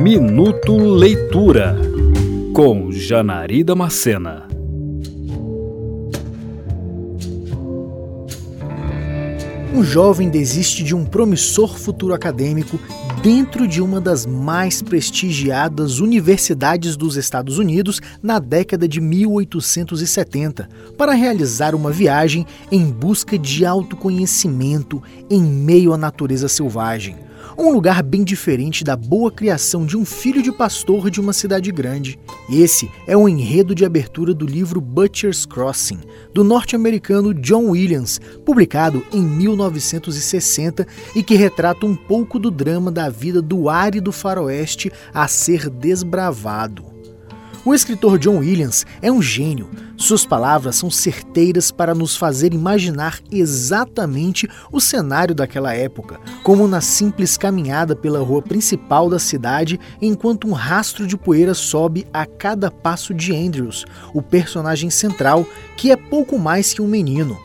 Minuto Leitura com Janari Macena. Um jovem desiste de um promissor futuro acadêmico dentro de uma das mais prestigiadas universidades dos Estados Unidos na década de 1870 para realizar uma viagem em busca de autoconhecimento em meio à natureza selvagem um lugar bem diferente da boa criação de um filho de pastor de uma cidade grande. Esse é o enredo de abertura do livro Butcher's Crossing, do norte-americano John Williams, publicado em 1960 e que retrata um pouco do drama da vida do árido faroeste a ser desbravado. O escritor John Williams é um gênio. Suas palavras são certeiras para nos fazer imaginar exatamente o cenário daquela época, como na simples caminhada pela rua principal da cidade, enquanto um rastro de poeira sobe a cada passo de Andrews, o personagem central, que é pouco mais que um menino.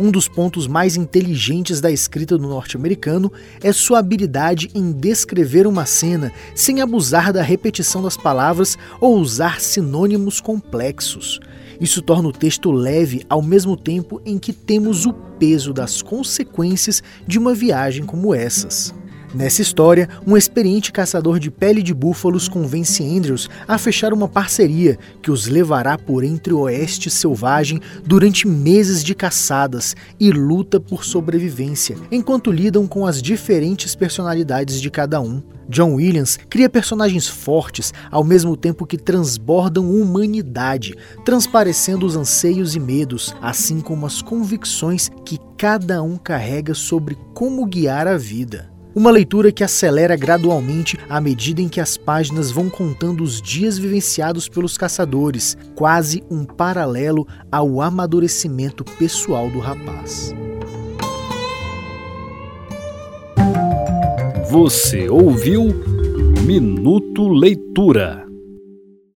Um dos pontos mais inteligentes da escrita do norte-americano é sua habilidade em descrever uma cena sem abusar da repetição das palavras ou usar sinônimos complexos. Isso torna o texto leve ao mesmo tempo em que temos o peso das consequências de uma viagem como essas. Nessa história, um experiente caçador de pele de búfalos convence Andrews a fechar uma parceria que os levará por entre o oeste selvagem durante meses de caçadas e luta por sobrevivência, enquanto lidam com as diferentes personalidades de cada um. John Williams cria personagens fortes ao mesmo tempo que transbordam humanidade, transparecendo os anseios e medos, assim como as convicções que cada um carrega sobre como guiar a vida. Uma leitura que acelera gradualmente à medida em que as páginas vão contando os dias vivenciados pelos caçadores, quase um paralelo ao amadurecimento pessoal do rapaz. Você ouviu Minuto Leitura.